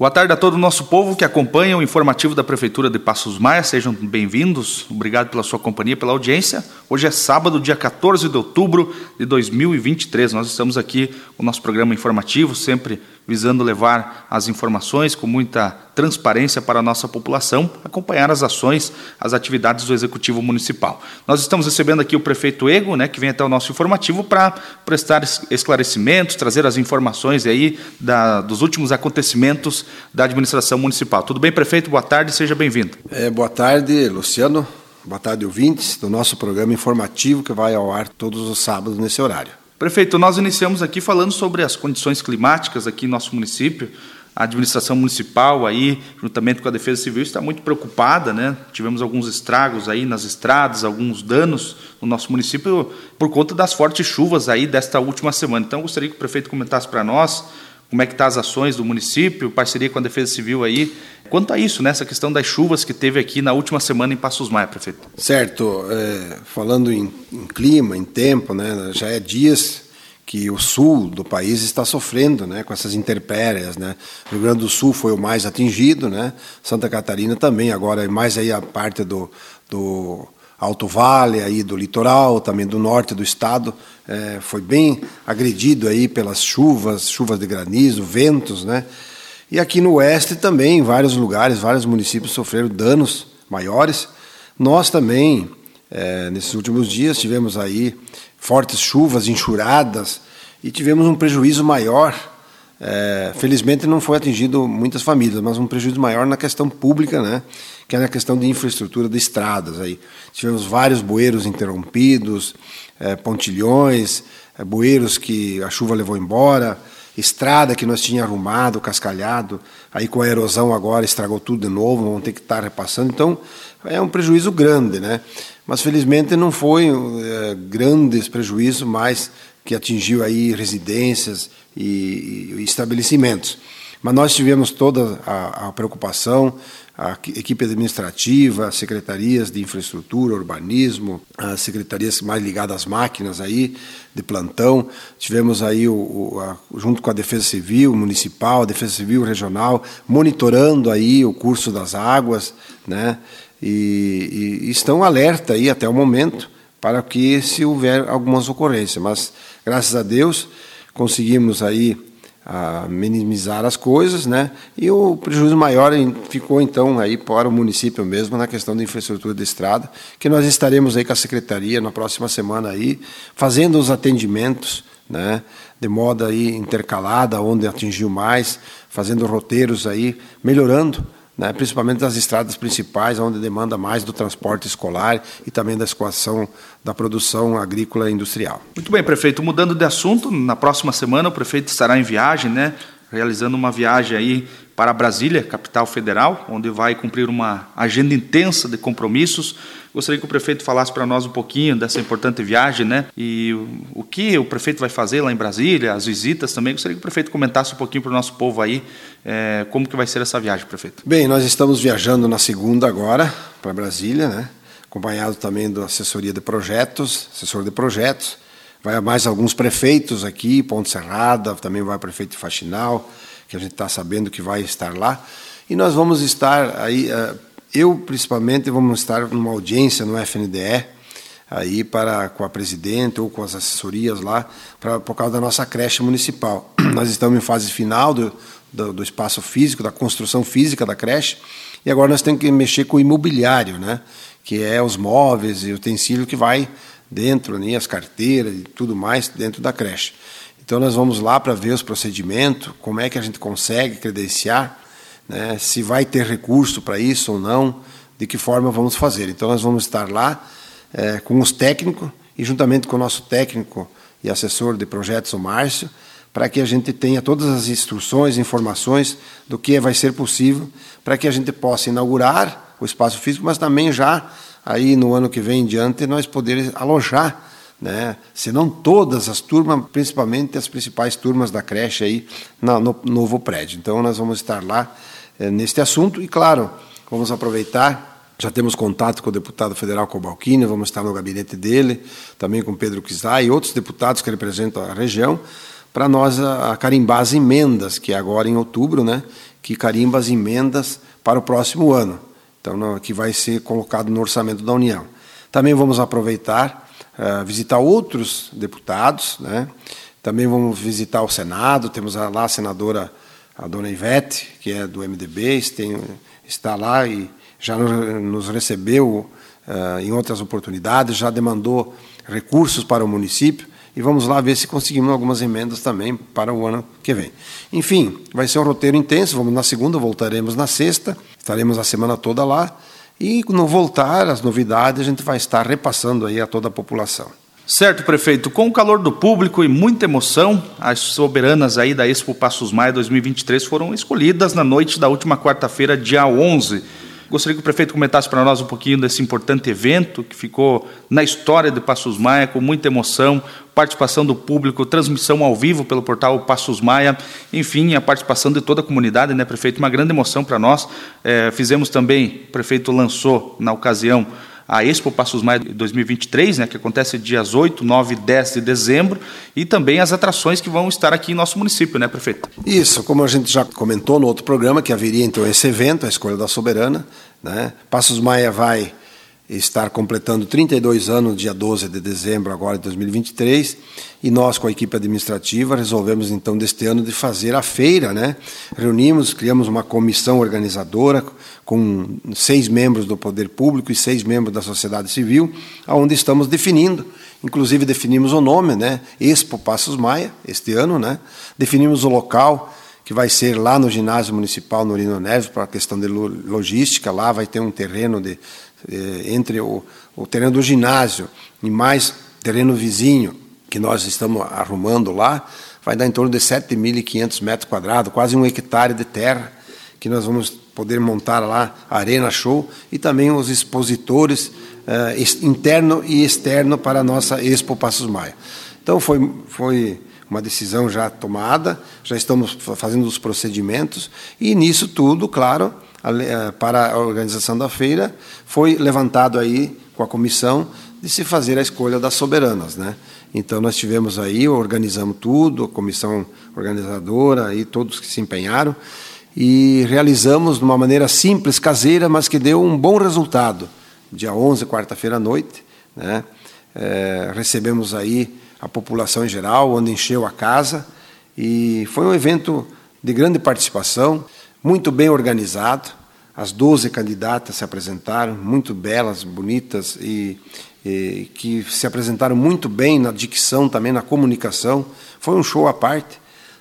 Boa tarde a todo o nosso povo que acompanha o informativo da Prefeitura de Passos Maia. Sejam bem-vindos. Obrigado pela sua companhia, pela audiência. Hoje é sábado, dia 14 de outubro de 2023. Nós estamos aqui com o nosso programa informativo, sempre visando levar as informações com muita transparência para a nossa população, acompanhar as ações, as atividades do Executivo Municipal. Nós estamos recebendo aqui o prefeito Ego, né, que vem até o nosso informativo para prestar esclarecimentos, trazer as informações aí da, dos últimos acontecimentos da administração municipal. Tudo bem, prefeito? Boa tarde, seja bem-vindo. É, boa tarde, Luciano. Boa tarde, ouvintes do nosso programa informativo que vai ao ar todos os sábados nesse horário. Prefeito, nós iniciamos aqui falando sobre as condições climáticas aqui em nosso município. A administração municipal aí, juntamente com a Defesa Civil, está muito preocupada, né? Tivemos alguns estragos aí nas estradas, alguns danos no nosso município por conta das fortes chuvas aí desta última semana. Então, eu gostaria que o prefeito comentasse para nós como é que estão tá as ações do município, parceria com a Defesa Civil aí. Quanto a isso, nessa né, questão das chuvas que teve aqui na última semana em Passos Maia, prefeito. Certo. É, falando em, em, clima, em tempo, né, já é dias que o sul do país está sofrendo né, com essas intempéries. Né? O Rio Grande do Sul foi o mais atingido, né? Santa Catarina também, agora mais aí a parte do, do Alto Vale, aí do litoral, também do norte do estado, é, foi bem agredido aí pelas chuvas, chuvas de granizo, ventos, né? E aqui no oeste também, em vários lugares, vários municípios sofreram danos maiores. Nós também, é, nesses últimos dias, tivemos aí fortes chuvas, enxurradas, e tivemos um prejuízo maior. É, felizmente não foi atingido muitas famílias, mas um prejuízo maior na questão pública, né? que é na questão de infraestrutura de estradas. Aí. Tivemos vários bueiros interrompidos, é, pontilhões, é, bueiros que a chuva levou embora, estrada que nós tínhamos arrumado, cascalhado, aí com a erosão agora estragou tudo de novo, vamos ter que estar repassando. Então é um prejuízo grande, né? Mas felizmente não foi é, grandes prejuízos, mas que atingiu aí residências e, e estabelecimentos. Mas nós tivemos toda a, a preocupação, a equipe administrativa, secretarias de infraestrutura, urbanismo, as secretarias mais ligadas às máquinas aí, de plantão. Tivemos aí, o, o a, junto com a Defesa Civil Municipal, a Defesa Civil Regional, monitorando aí o curso das águas, né? E, e estão alerta aí até o momento para que se houver algumas ocorrências. Mas, graças a Deus, conseguimos aí a minimizar as coisas, né? E o prejuízo maior ficou então aí para o município mesmo na questão da infraestrutura de estrada, que nós estaremos aí com a secretaria na próxima semana aí fazendo os atendimentos, né? De modo aí intercalada, onde atingiu mais, fazendo roteiros aí, melhorando né, principalmente das estradas principais, onde demanda mais do transporte escolar e também da escoação da produção agrícola e industrial. Muito bem, prefeito. Mudando de assunto, na próxima semana o prefeito estará em viagem, né, realizando uma viagem aí para Brasília, capital federal, onde vai cumprir uma agenda intensa de compromissos Gostaria que o prefeito falasse para nós um pouquinho dessa importante viagem, né? E o, que o prefeito vai fazer lá em Brasília, as visitas também. Gostaria que o prefeito comentasse um pouquinho para o nosso povo aí é, como que vai ser essa viagem, prefeito. Bem, nós estamos viajando na segunda agora para Brasília, né? Acompanhado também da assessoria de projetos, assessor de projetos. Vai mais alguns prefeitos aqui, Ponte Serrada, também vai o prefeito Faxinal, que a gente está sabendo que vai estar lá. E nós vamos estar aí. Eu, principalmente, vamos estar numa audiência no FNDE, aí para, com a presidente ou com as assessorias lá, pra, por causa da nossa creche municipal. Nós estamos em fase final do, do, do, espaço físico, da construção física da creche, e agora nós temos que mexer com o imobiliário, né? que é os móveis e utensílio que vai dentro, né? as carteiras e tudo mais dentro da creche. Então nós vamos lá para ver os procedimentos, como é que a gente consegue credenciar né, se vai ter recurso para isso ou não, de que forma vamos fazer. Então, nós vamos estar lá é, com os técnicos e juntamente com o nosso técnico e assessor de projetos, o Márcio, para que a gente tenha todas as instruções, informações do que vai ser possível para que a gente possa inaugurar o espaço físico, mas também já aí no ano que vem em diante nós poder alojar, né, se não todas as turmas, principalmente as principais turmas da creche aí no, no novo prédio. Então nós vamos estar lá neste assunto. E, claro, vamos aproveitar, já temos contato com o deputado federal Cobalcini, vamos estar no gabinete dele, também com Pedro Kizai e outros deputados que representam a região, para nós a carimbar as emendas, que é agora em outubro, né, que carimba as emendas para o próximo ano, então que vai ser colocado no orçamento da União. Também vamos aproveitar uh, visitar outros deputados, né? Também vamos visitar o Senado, temos lá a senadora a dona Ivete, que é do MDB, está lá e já nos recebeu uh, em outras oportunidades, já demandou recursos para o município e vamos lá ver se conseguimos algumas emendas também para o ano que vem. Enfim, vai ser um roteiro intenso, vamos na segunda, voltaremos na sexta, estaremos a semana toda lá e no voltar as novidades a gente vai estar repassando aí a toda a população. Certo, prefeito. Com o calor do público e muita emoção, as soberanas aí da Expo Passos Maia 2023 foram escolhidas na noite da última quarta-feira, dia 11. Gostaria que o prefeito comentasse para nós um pouquinho desse importante evento que ficou na história de Passos Maia, com muita emoção, participação do público, transmissão ao vivo pelo portal Passos Maia, enfim, a participação de toda a comunidade, né, prefeito? Uma grande emoção para nós. É, fizemos também, o prefeito lançou na ocasião a Expo Passos Maia 2023, né, que acontece dias 8, 9 e 10 de dezembro, e também as atrações que vão estar aqui em nosso município, né, prefeito? Isso, como a gente já comentou no outro programa, que haveria então esse evento, a Escolha da Soberana. Né? Passos Maia vai estar completando 32 anos, dia 12 de dezembro agora de 2023, e nós com a equipe administrativa resolvemos então deste ano de fazer a feira, né? Reunimos, criamos uma comissão organizadora com seis membros do poder público e seis membros da sociedade civil, aonde estamos definindo, inclusive definimos o nome, né? Expo Passos Maia este ano, né? Definimos o local que vai ser lá no ginásio municipal no Lino Neves para a questão de logística, lá vai ter um terreno de entre o, o terreno do ginásio e mais terreno vizinho que nós estamos arrumando lá, vai dar em torno de 7.500 metros quadrados, quase um hectare de terra, que nós vamos poder montar lá a Arena Show e também os expositores eh, interno e externo para a nossa Expo Passos Maia. Então foi, foi uma decisão já tomada, já estamos fazendo os procedimentos e nisso tudo, claro, eh, para a organização da feira, foi levantado aí com a comissão de se fazer a escolha das soberanas, né? Então nós tivemos aí, organizamos tudo, a comissão organizadora e todos que se empenharam e realizamos de uma maneira simples, caseira, mas que deu um bom resultado. Dia 11, quarta-feira à noite, né? É, recebemos aí a população em geral, onde encheu a casa e foi um evento de grande participação muito bem organizado. As 12 candidatas se apresentaram, muito belas, bonitas e, e, que se apresentaram muito bem na dicção, também na comunicação. Foi um show à parte,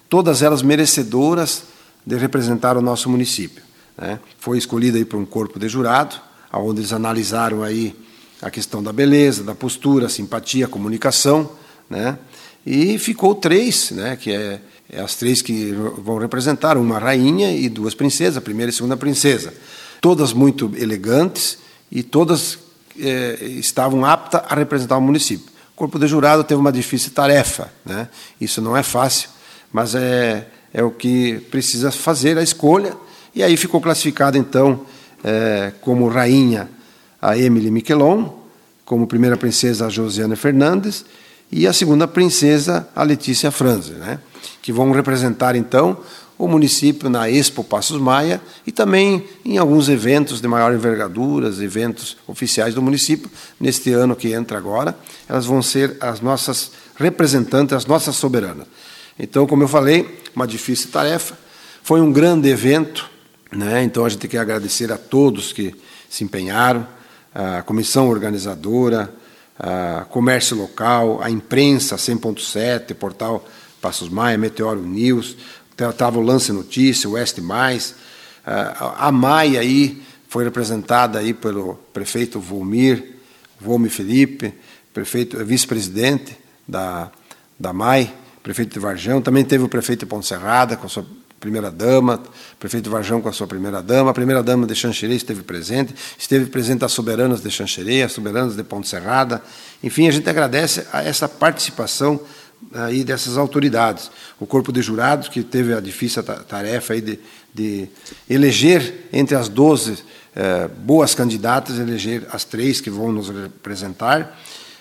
todas elas merecedoras de representar o nosso município. Né? Foi escolhida aí por um corpo de jurado, onde eles analisaram aí a questão da beleza, da postura, simpatia, comunicação, né? E ficou três, né? Que é as três que vão representar uma rainha e duas princesas, a primeira e a segunda princesa. Todas muito elegantes e todas é, estavam aptas a representar o município. O corpo de jurado teve uma difícil tarefa, né? isso não é fácil, mas é, é o que precisa fazer a escolha. E aí ficou classificada, então, é, como rainha a Emily Miquelon, como primeira princesa a Josiane Fernandes e a segunda princesa, a Letícia Franze, né? que vão representar então o município na Expo Passos Maia e também em alguns eventos de maior envergadura, eventos oficiais do município. Neste ano que entra agora, elas vão ser as nossas representantes, as nossas soberanas. Então, como eu falei, uma difícil tarefa. Foi um grande evento, né? então a gente quer agradecer a todos que se empenharam, a comissão organizadora, a comércio local, a imprensa 100.7, portal Passos Maia, Meteoro News, estava o Lance Notícia, o Oeste Mais, a Maia aí foi representada aí pelo prefeito Volmir, Volmir Felipe, prefeito vice-presidente da da MAI, prefeito de Varjão, também teve o prefeito de Ponte Serrada com sua primeira-dama, prefeito Varjão com a sua primeira-dama, a primeira-dama de Xanxerê esteve presente, esteve presente as soberanas de Xanxerê, as soberanas de Ponte Serrada. Enfim, a gente agradece a essa participação aí dessas autoridades. O corpo de jurados, que teve a difícil tarefa aí de, de eleger entre as 12 eh, boas candidatas, eleger as três que vão nos representar.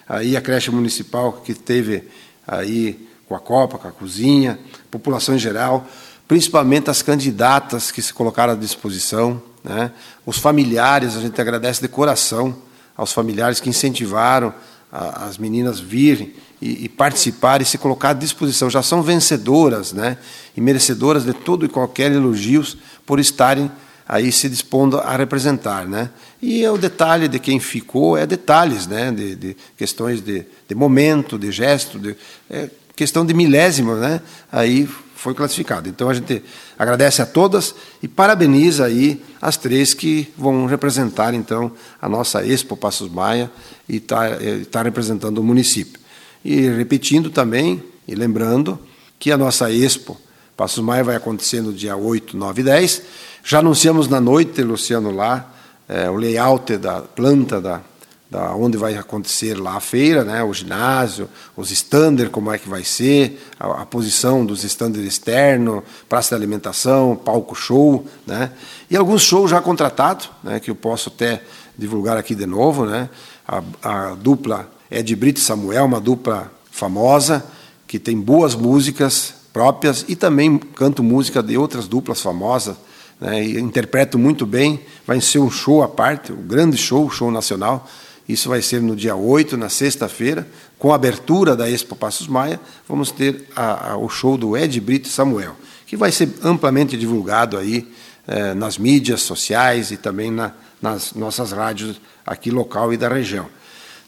Aí a creche municipal, que teve aí com a Copa, com a cozinha, população em geral, principalmente as candidatas que se colocaram à disposição, né? os familiares, a gente agradece de coração aos familiares que incentivaram a, as meninas virem e, e participar e se colocar à disposição. Já são vencedoras né? e merecedoras de todo e qualquer elogios por estarem aí se dispondo a representar. Né? E o detalhe de quem ficou é detalhes, né? de, de questões de, de, momento, de gesto, de, é questão de milésimo, né? aí foi classificado. Então a gente agradece a todas e parabeniza aí as três que vão representar então a nossa Expo Passos Maia e está tá representando o município. E repetindo também e lembrando que a nossa Expo Passos Maia vai acontecer no dia 8, 9 e 10. Já anunciamos na noite, Luciano, lá, é, o layout da planta da, da onde vai acontecer lá a feira, né, o ginásio, os standers, como é que vai ser, a, a posição dos standers externos, praça de alimentação, palco show, né, e alguns shows já contratados, né, que eu posso até divulgar aqui de novo, né, a, a dupla Ed Brito Samuel, uma dupla famosa, que tem boas músicas próprias e também canto música de outras duplas famosas, né, e interpreto muito bem, vai ser um show à parte, um grande show, show nacional, isso vai ser no dia 8, na sexta-feira, com a abertura da Expo Passos Maia, vamos ter a, a, o show do Ed Brito Samuel, que vai ser amplamente divulgado aí eh, nas mídias sociais e também na, nas nossas rádios aqui local e da região.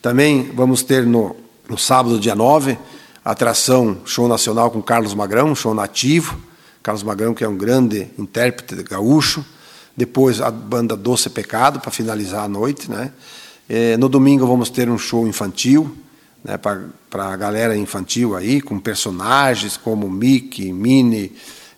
Também vamos ter no, no sábado, dia 9, a atração Show Nacional com Carlos Magrão, show nativo. Carlos Magrão, que é um grande intérprete gaúcho. Depois a banda Doce Pecado, para finalizar a noite, né? É, no domingo vamos ter um show infantil, né, para a galera infantil aí, com personagens como Mickey, Minnie,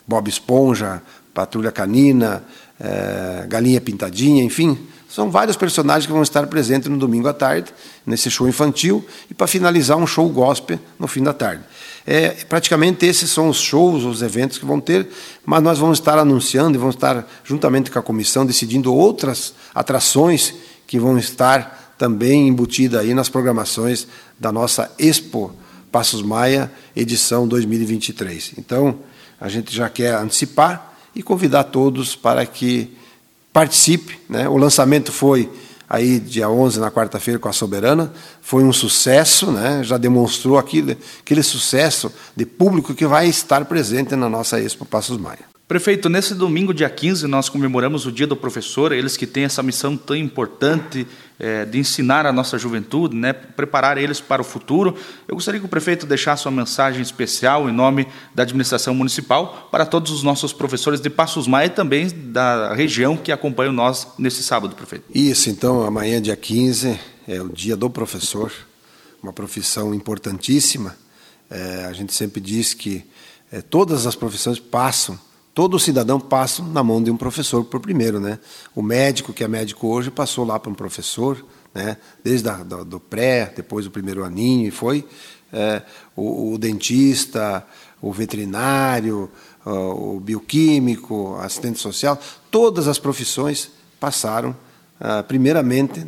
Bob Esponja, Patrulha Canina, é, Galinha Pintadinha, enfim, são vários personagens que vão estar presentes no domingo à tarde, nesse show infantil, e para finalizar um show gospel no fim da tarde. É, praticamente esses são os shows, os eventos que vão ter, mas nós vamos estar anunciando e vamos estar, juntamente com a comissão, decidindo outras atrações que vão estar também embutida aí nas programações da nossa Expo Passos Maia, edição 2023. Então, a gente já quer antecipar e convidar todos para que participe. Né? O lançamento foi aí dia 11, na quarta-feira, com a Soberana, foi um sucesso, né? já demonstrou aquele, aquele sucesso de público que vai estar presente na nossa Expo Passos Maia. Prefeito, nesse domingo, dia 15, nós comemoramos o Dia do Professor, eles que têm essa missão tão importante é, de ensinar a nossa juventude, né, preparar eles para o futuro. Eu gostaria que o prefeito deixasse uma mensagem especial em nome da administração municipal para todos os nossos professores de Passos Maia e também da região que acompanham nós nesse sábado, prefeito. Isso, então, amanhã, dia 15, é o Dia do Professor, uma profissão importantíssima. É, a gente sempre diz que é, todas as profissões passam todo cidadão passa na mão de um professor por primeiro, né? O médico que é médico hoje passou lá para um professor, né? Desde a, do, do, pré, depois do primeiro aninho e foi é, o, o, dentista, o veterinário, o, bioquímico, assistente social, todas as profissões passaram ah, primeiramente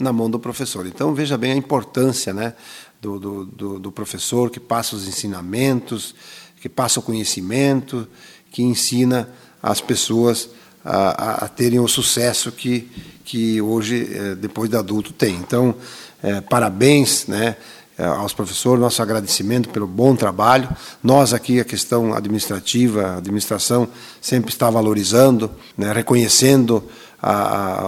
na mão do professor. Então veja bem a importância, né? Do, do, do professor que passa os ensinamentos, que passa o conhecimento que ensina as pessoas a, a, terem o sucesso que, que hoje, eh, depois de adulto, tem. Então, é, parabéns né, eh, aos professores, nosso agradecimento pelo bom trabalho. Nós aqui, a questão administrativa, a administração sempre está valorizando, né, reconhecendo a,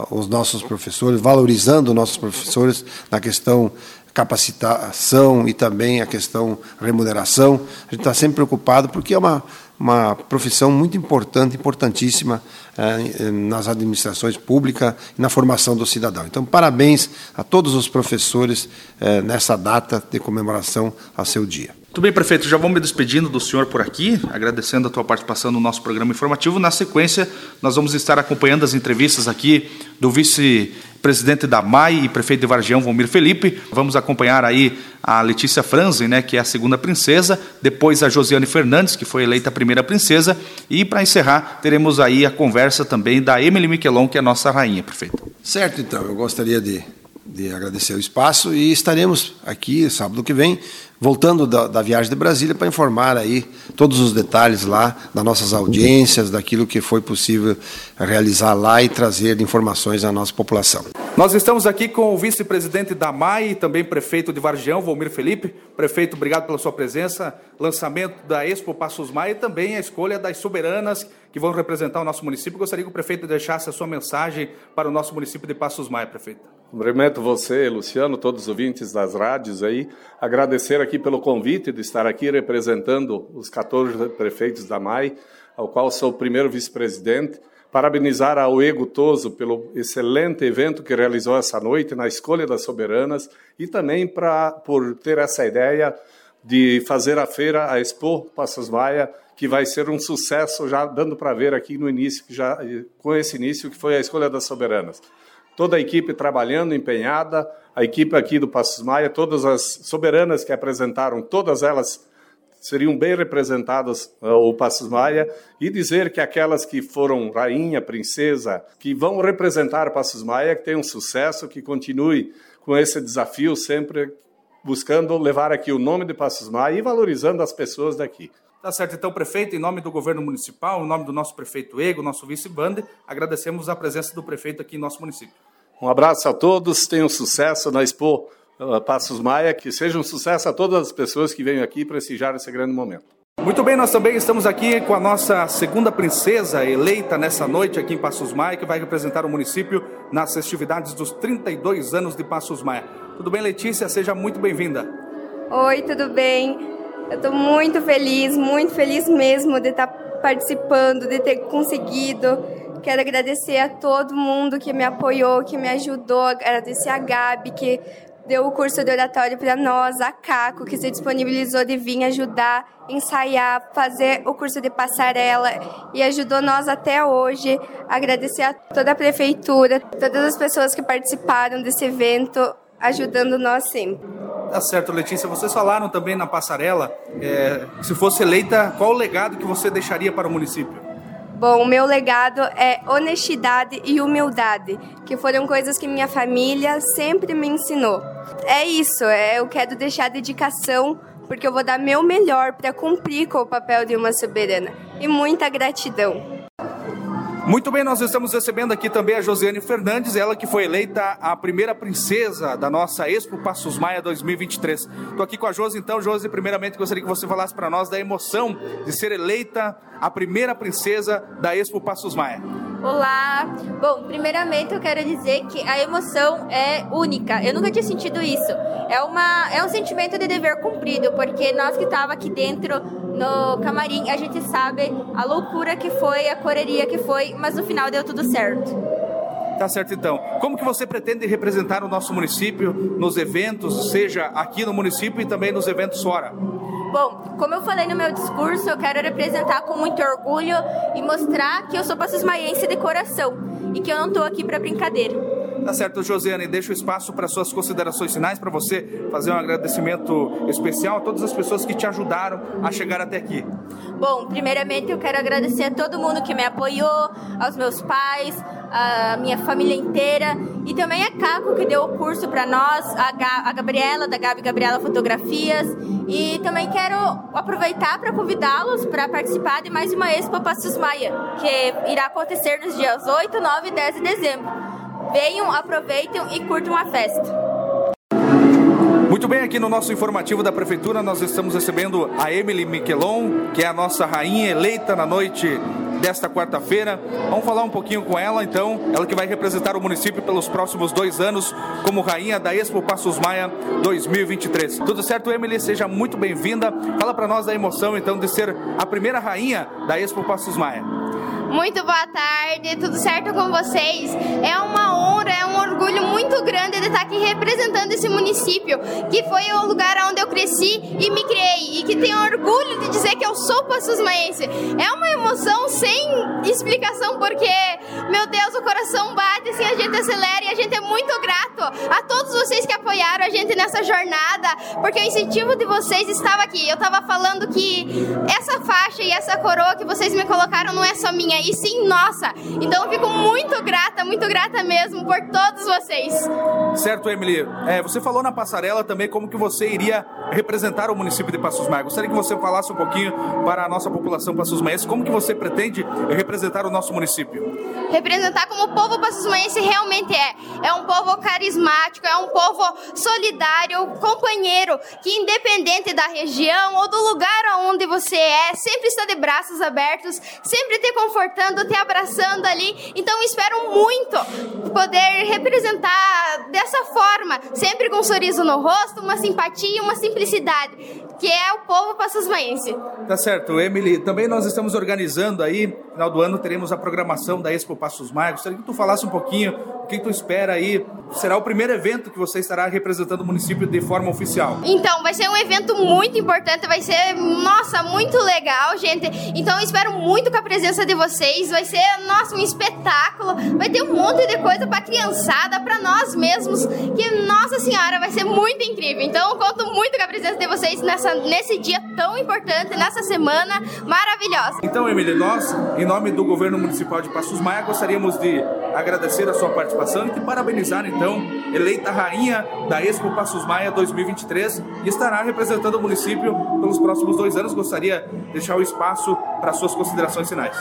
a, os nossos professores, valorizando os nossos professores na questão capacitação e também a questão remuneração. A gente está sempre preocupado porque é uma uma profissão muito importante, importantíssima eh, nas administrações públicas e na formação do cidadão. Então, parabéns a todos os professores eh, nessa data de comemoração ao seu dia. Muito bem, prefeito. Já vamos me despedindo do senhor por aqui, agradecendo a tua participação no nosso programa informativo. Na sequência, nós vamos estar acompanhando as entrevistas aqui do vice-presidente da MAI e prefeito de Vargião, Valmir Felipe. Vamos acompanhar aí a Letícia Franzen, né, que é a segunda princesa, depois a Josiane Fernandes, que foi eleita a primeira princesa, e para encerrar, teremos aí a conversa também da Emily Miquelon, que é a nossa rainha, prefeito. Certo, então. Eu gostaria de de agradecer o espaço e estaremos aqui sábado que vem, voltando da, da viagem de Brasília para informar aí todos os detalhes lá das nossas audiências, daquilo que foi possível realizar lá e trazer informações à nossa população. Nós estamos aqui com o vice-presidente da MAI e também prefeito de Vargião, Volmir Felipe. Prefeito, obrigado pela sua presença. Lançamento da Expo Passos Maia e também a escolha das soberanas que vão representar o nosso município. Gostaria que o prefeito deixasse a sua mensagem para o nosso município de Passos Maia, prefeito. Cumprimento você, Luciano, todos os ouvintes das rádios aí. Agradecer aqui pelo convite de estar aqui representando os 14 prefeitos da MAI, ao qual sou o primeiro vice-presidente. Parabenizar ao Ego Toso pelo excelente evento que realizou essa noite na escolha das soberanas e também pra, por ter essa ideia de fazer a feira, a Expo Passos Maia, que vai ser um sucesso, já dando para ver aqui no início, já, com esse início, que foi a escolha das soberanas. Toda a equipe trabalhando, empenhada, a equipe aqui do Passos Maia, todas as soberanas que apresentaram, todas elas seriam bem representadas uh, o Passos Maia e dizer que aquelas que foram rainha, princesa, que vão representar Passos Maia, que tenham sucesso, que continue com esse desafio sempre buscando levar aqui o nome de Passos Maia e valorizando as pessoas daqui. Tá certo, então, prefeito, em nome do governo municipal, em nome do nosso prefeito Ego, nosso vice-bande, agradecemos a presença do prefeito aqui em nosso município. Um abraço a todos, tenham sucesso na Expo uh, Passos Maia, que seja um sucesso a todas as pessoas que venham aqui prestigiar esse grande momento. Muito bem, nós também estamos aqui com a nossa segunda princesa eleita nessa noite aqui em Passos Maia, que vai representar o município nas festividades dos 32 anos de Passos Maia. Tudo bem, Letícia? Seja muito bem-vinda. Oi, tudo bem? Eu estou muito feliz, muito feliz mesmo de estar participando, de ter conseguido. Quero agradecer a todo mundo que me apoiou, que me ajudou, agradecer a Gabi, que deu o curso de oratório para nós, a Caco, que se disponibilizou de vir ajudar, ensaiar, fazer o curso de passarela e ajudou nós até hoje. Agradecer a toda a prefeitura, todas as pessoas que participaram desse evento, ajudando nós sempre. Tá certo, Letícia. Vocês falaram também na passarela, é, se fosse eleita, qual o legado que você deixaria para o município? Bom, o meu legado é honestidade e humildade, que foram coisas que minha família sempre me ensinou. É isso, é, eu quero deixar dedicação, porque eu vou dar meu melhor para cumprir com o papel de uma soberana. E muita gratidão. Muito bem, nós estamos recebendo aqui também a Josiane Fernandes, ela que foi eleita a primeira princesa da nossa Expo Passos Maia 2023. Estou aqui com a Josi, então, Josi, primeiramente gostaria que você falasse para nós da emoção de ser eleita a primeira princesa da Expo Passos Maia. Olá! Bom, primeiramente eu quero dizer que a emoção é única. Eu nunca tinha sentido isso. É, uma, é um sentimento de dever cumprido, porque nós que estávamos aqui dentro no camarim, a gente sabe a loucura que foi, a correria que foi, mas no final deu tudo certo. Tá certo então. Como que você pretende representar o nosso município nos eventos, seja aqui no município e também nos eventos fora? Bom, como eu falei no meu discurso, eu quero representar com muito orgulho e mostrar que eu sou passismaiense de coração e que eu não estou aqui para brincadeira. Tá certo, Josiane, deixa o espaço para suas considerações finais, para você fazer um agradecimento especial a todas as pessoas que te ajudaram a chegar até aqui. Bom, primeiramente eu quero agradecer a todo mundo que me apoiou, aos meus pais, a minha família inteira e também a Caco que deu o curso para nós, a, Ga a Gabriela da Gabi Gabriela Fotografias e também quero aproveitar para convidá-los para participar de mais uma Expo Passos Maia, que irá acontecer nos dias 8, 9 e 10 de dezembro. Venham, aproveitem e curtam a festa. Muito bem, aqui no nosso informativo da Prefeitura nós estamos recebendo a Emily Miquelon, que é a nossa rainha eleita na noite desta quarta-feira. Vamos falar um pouquinho com ela, então. Ela que vai representar o município pelos próximos dois anos como rainha da Expo Passos Maia 2023. Tudo certo, Emily? Seja muito bem-vinda. Fala para nós da emoção, então, de ser a primeira rainha da Expo Passos Maia. Muito boa tarde, tudo certo com vocês? É uma honra, é um orgulho muito grande de estar aqui representando esse município, que foi o lugar onde eu cresci e me criei, e que tenho orgulho de dizer que eu sou Passos Maense. É uma emoção sem explicação, porque, meu Deus, o coração bate assim, a gente acelera e a gente é muito grato a todos vocês que apoiaram a gente nessa jornada, porque o incentivo de vocês estava aqui. Eu estava falando que essa faixa e essa coroa que vocês me colocaram não é só minha, e sim nossa. Então eu fico muito grata muito grata mesmo por todos vocês. Certo, Emily. É, você falou na passarela também como que você iria representar o município de Passos Maia. Gostaria que você falasse um pouquinho para a nossa população Passos Maia, como que você pretende representar o nosso município? Representar como o povo Passos Maiense realmente é. É um povo carismático, é um povo solidário, companheiro, que independente da região ou do lugar onde você é, sempre está de braços abertos, sempre te confortando, te abraçando ali. Então espero muito poder representar dessa forma, sempre com um sorriso no rosto, uma simpatia uma simplicidade, que é o povo passosmaense. Tá certo, Emily. Também nós estamos organizando aí, final do ano teremos a programação da Expo Passos Maia. Gostaria que tu falasse um pouquinho o que tu espera aí. Será o primeiro evento que você estará representando o município de forma oficial. Então, vai ser um evento muito importante, vai ser, nossa, muito legal, gente. Então, eu espero muito com a presença de vocês. Vai ser, nossa, um espetáculo. Vai ter um monte de coisa para criançada, para nós mesmos, que nossa senhora, vai ser muito incrível. Então, eu conto muito com a presença de vocês nessa, nesse dia tão importante, nessa semana maravilhosa. Então, Emília, nós, em nome do governo municipal de Passos Maia, gostaríamos de agradecer a sua participação e te parabenizar, então, eleita rainha da Expo Passos Maia 2023 e estará representando o município pelos próximos dois anos. Gostaria de deixar o espaço para suas considerações finais.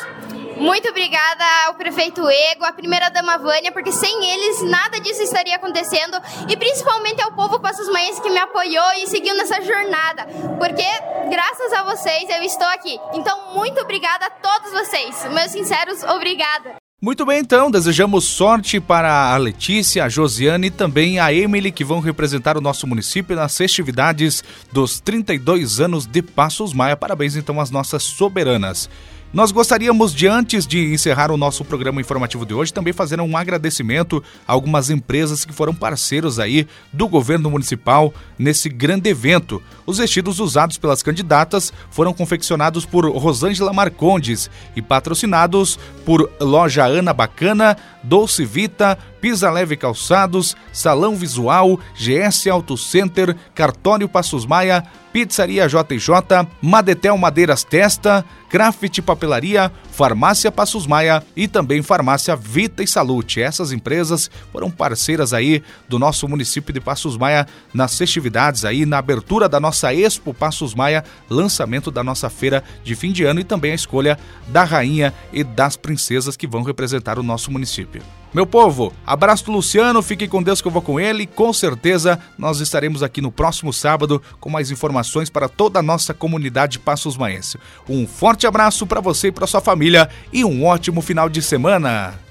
Muito obrigada ao prefeito Ego, à primeira dama Vânia, porque sem eles nada disso estaria acontecendo e principalmente ao povo Passos Mães que me apoiou e seguiu nessa jornada, porque graças a vocês eu estou aqui. Então, muito obrigada a todos vocês. Meus sinceros, obrigada. Muito bem, então, desejamos sorte para a Letícia, a Josiane e também a Emily, que vão representar o nosso município nas festividades dos 32 anos de Passos Maia. Parabéns, então, às nossas soberanas. Nós gostaríamos de, antes de encerrar o nosso programa informativo de hoje, também fazer um agradecimento a algumas empresas que foram parceiros aí do governo municipal nesse grande evento. Os vestidos usados pelas candidatas foram confeccionados por Rosângela Marcondes e patrocinados por Loja Ana Bacana, Dolce Vita, Pisa Leve Calçados, Salão Visual, GS Auto Center, Cartório Passos Maia, Pizzaria JJ, Madetel Madeiras Testa, Craft Papelaria, Farmácia Passos Maia e também Farmácia Vita e Salute. Essas empresas foram parceiras aí do nosso município de Passos Maia nas festividades aí, na abertura da nossa Expo Passos Maia, lançamento da nossa feira de fim de ano e também a escolha da rainha e das princesas que vão representar o nosso município. Meu povo, abraço do Luciano, fique com Deus que eu vou com ele. Com certeza nós estaremos aqui no próximo sábado com mais informações para toda a nossa comunidade Passos Maense. Um forte abraço para você e para sua família e um ótimo final de semana.